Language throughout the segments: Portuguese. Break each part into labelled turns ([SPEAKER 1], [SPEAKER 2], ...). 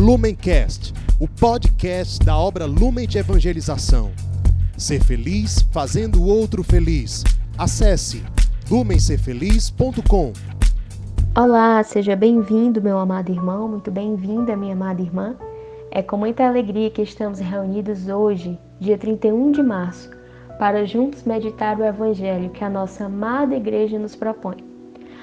[SPEAKER 1] Lumencast, o podcast da obra Lumen de Evangelização. Ser feliz fazendo o outro feliz. Acesse lumencerfeliz.com.
[SPEAKER 2] Olá, seja bem-vindo, meu amado irmão, muito bem-vinda, minha amada irmã. É com muita alegria que estamos reunidos hoje, dia 31 de março, para juntos meditar o Evangelho que a nossa amada igreja nos propõe.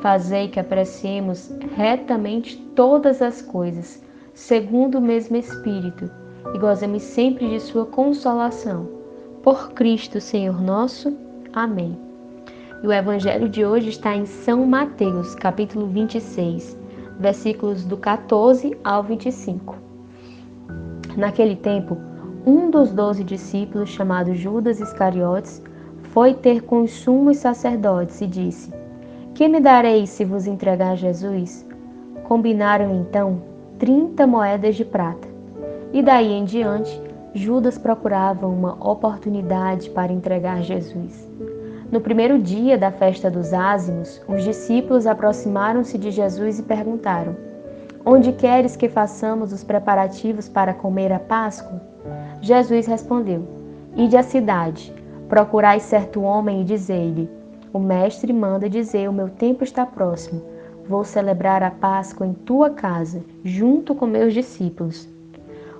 [SPEAKER 2] Fazei que apreciemos retamente todas as coisas, segundo o mesmo Espírito, e gozemos sempre de Sua consolação. Por Cristo, Senhor nosso. Amém. E o Evangelho de hoje está em São Mateus, capítulo 26, versículos do 14 ao 25. Naquele tempo, um dos doze discípulos, chamado Judas Iscariotes, foi ter com os sumos sacerdotes e disse: que me dareis se vos entregar Jesus? Combinaram então trinta moedas de prata. E daí em diante, Judas procurava uma oportunidade para entregar Jesus. No primeiro dia da festa dos ázimos, os discípulos aproximaram-se de Jesus e perguntaram: Onde queres que façamos os preparativos para comer a Páscoa? Jesus respondeu: Ide à cidade, procurai certo homem e dizei-lhe: o mestre manda dizer: O meu tempo está próximo. Vou celebrar a Páscoa em tua casa, junto com meus discípulos.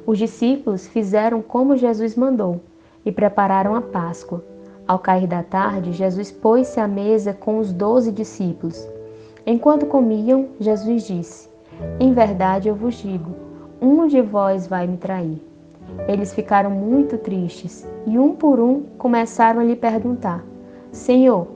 [SPEAKER 2] Os discípulos fizeram como Jesus mandou e prepararam a Páscoa. Ao cair da tarde, Jesus pôs-se à mesa com os doze discípulos. Enquanto comiam, Jesus disse: Em verdade eu vos digo, um de vós vai me trair. Eles ficaram muito tristes e, um por um, começaram a lhe perguntar: Senhor,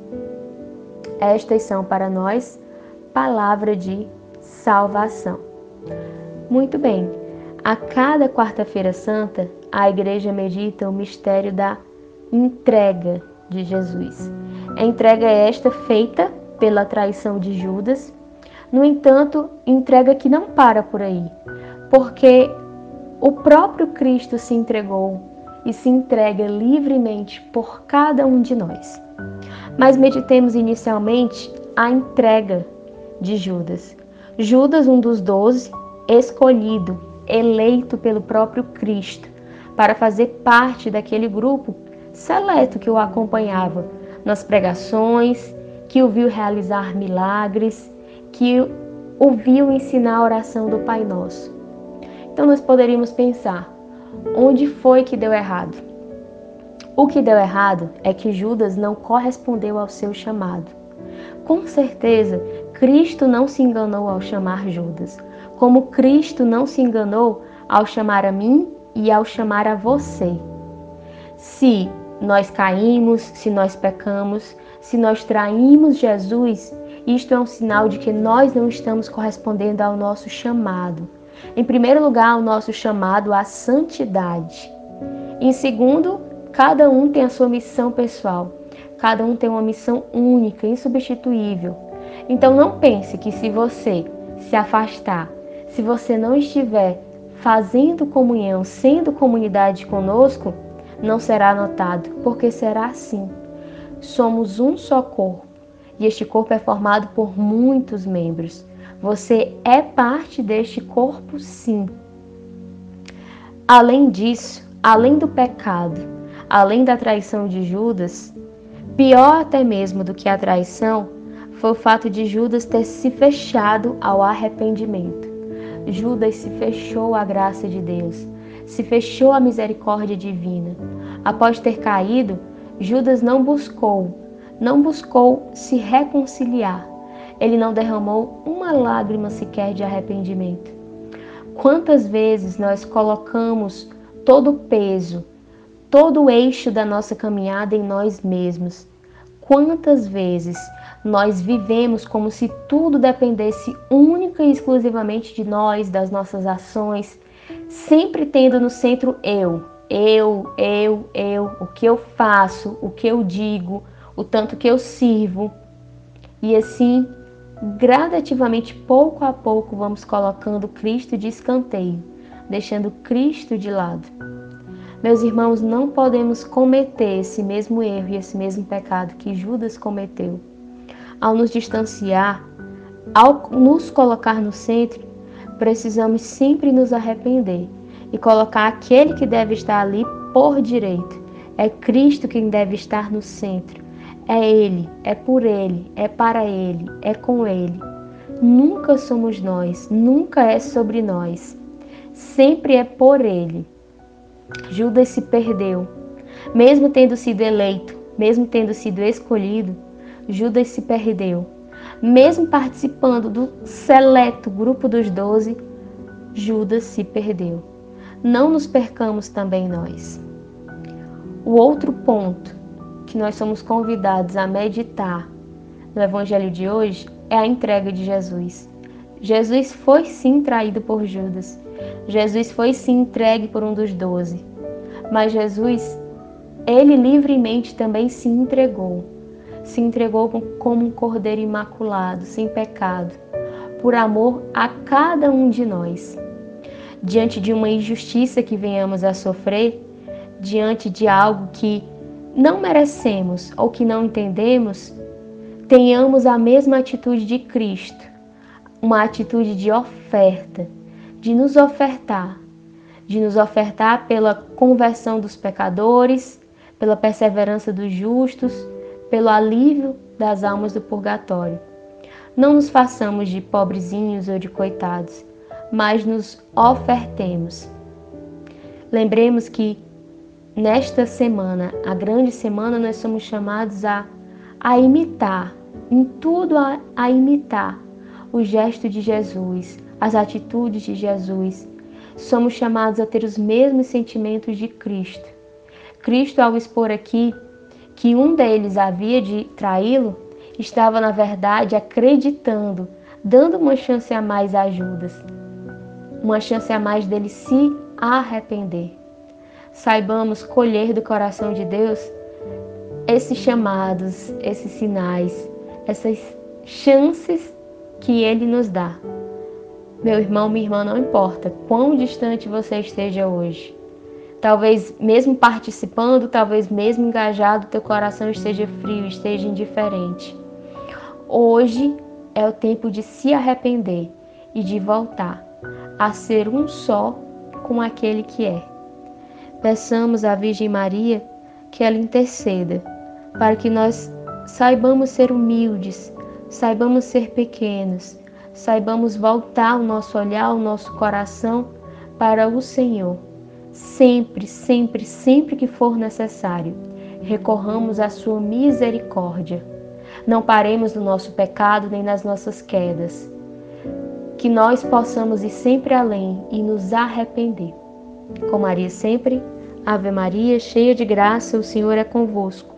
[SPEAKER 2] Estas são para nós palavra de salvação. Muito bem, a cada quarta-feira santa, a igreja medita o mistério da entrega de Jesus. A entrega é esta feita pela traição de Judas. No entanto, entrega que não para por aí, porque o próprio Cristo se entregou e se entrega livremente por cada um de nós. Mas meditemos inicialmente a entrega de Judas. Judas, um dos doze, escolhido, eleito pelo próprio Cristo para fazer parte daquele grupo seleto que o acompanhava nas pregações, que o viu realizar milagres, que o viu ensinar a oração do Pai Nosso. Então nós poderíamos pensar: onde foi que deu errado? O que deu errado é que Judas não correspondeu ao seu chamado. Com certeza, Cristo não se enganou ao chamar Judas, como Cristo não se enganou ao chamar a mim e ao chamar a você. Se nós caímos, se nós pecamos, se nós traímos Jesus, isto é um sinal de que nós não estamos correspondendo ao nosso chamado. Em primeiro lugar, o nosso chamado à santidade. Em segundo, Cada um tem a sua missão pessoal. Cada um tem uma missão única, insubstituível. Então não pense que se você se afastar, se você não estiver fazendo comunhão, sendo comunidade conosco, não será notado, porque será assim. Somos um só corpo e este corpo é formado por muitos membros. Você é parte deste corpo, sim. Além disso, além do pecado, além da traição de Judas, pior até mesmo do que a traição, foi o fato de Judas ter se fechado ao arrependimento. Judas se fechou à graça de Deus, se fechou à misericórdia divina. Após ter caído, Judas não buscou, não buscou se reconciliar. Ele não derramou uma lágrima sequer de arrependimento. Quantas vezes nós colocamos todo o peso, todo o eixo da nossa caminhada em nós mesmos? Quantas vezes nós vivemos como se tudo dependesse única e exclusivamente de nós, das nossas ações, sempre tendo no centro eu, eu, eu, eu, o que eu faço, o que eu digo, o tanto que eu sirvo. E assim, gradativamente, pouco a pouco, vamos colocando Cristo de escanteio, deixando Cristo de lado. Meus irmãos, não podemos cometer esse mesmo erro e esse mesmo pecado que Judas cometeu ao nos distanciar, ao nos colocar no centro, precisamos sempre nos arrepender e colocar aquele que deve estar ali por direito. É Cristo quem deve estar no centro. É Ele, é por Ele, é para Ele, é com Ele. Nunca somos nós, nunca é sobre nós. Sempre é por Ele. Judas se perdeu. Mesmo tendo sido eleito, mesmo tendo sido escolhido, Judas se perdeu. Mesmo participando do seleto grupo dos doze, Judas se perdeu. Não nos percamos também nós. O outro ponto que nós somos convidados a meditar no Evangelho de hoje é a entrega de Jesus. Jesus foi sim traído por Judas. Jesus foi sim entregue por um dos doze. Mas Jesus, ele livremente também se entregou se entregou como um cordeiro imaculado, sem pecado, por amor a cada um de nós. Diante de uma injustiça que venhamos a sofrer, diante de algo que não merecemos ou que não entendemos, tenhamos a mesma atitude de Cristo, uma atitude de oferta, de nos ofertar, de nos ofertar pela conversão dos pecadores, pela perseverança dos justos pelo alívio das almas do purgatório. Não nos façamos de pobrezinhos ou de coitados, mas nos ofertemos. Lembremos que nesta semana, a grande semana, nós somos chamados a, a imitar, em tudo a, a imitar o gesto de Jesus, as atitudes de Jesus. Somos chamados a ter os mesmos sentimentos de Cristo. Cristo, ao expor aqui que um deles havia de traí-lo, estava na verdade acreditando, dando uma chance a mais a Judas, uma chance a mais dele se arrepender. Saibamos colher do coração de Deus esses chamados, esses sinais, essas chances que ele nos dá. Meu irmão, minha irmã, não importa quão distante você esteja hoje. Talvez mesmo participando, talvez mesmo engajado, teu coração esteja frio, esteja indiferente. Hoje é o tempo de se arrepender e de voltar a ser um só com aquele que é. Peçamos à Virgem Maria que ela interceda para que nós saibamos ser humildes, saibamos ser pequenos, saibamos voltar o nosso olhar, o nosso coração para o Senhor sempre, sempre, sempre que for necessário, recorramos à Sua misericórdia. Não paremos no nosso pecado nem nas nossas quedas. Que nós possamos ir sempre além e nos arrepender. Com Maria sempre, Ave Maria, cheia de graça, o Senhor é convosco.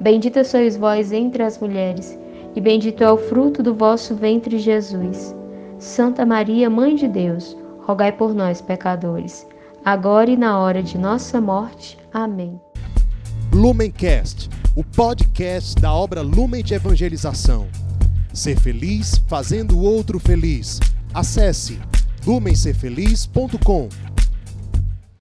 [SPEAKER 2] Bendita sois vós entre as mulheres, e bendito é o fruto do vosso ventre, Jesus. Santa Maria, Mãe de Deus, rogai por nós, pecadores agora e na hora de nossa morte. Amém.
[SPEAKER 1] Lumencast, o podcast da obra Lumen de Evangelização. Ser feliz fazendo o outro feliz. Acesse lumencerfeliz.com.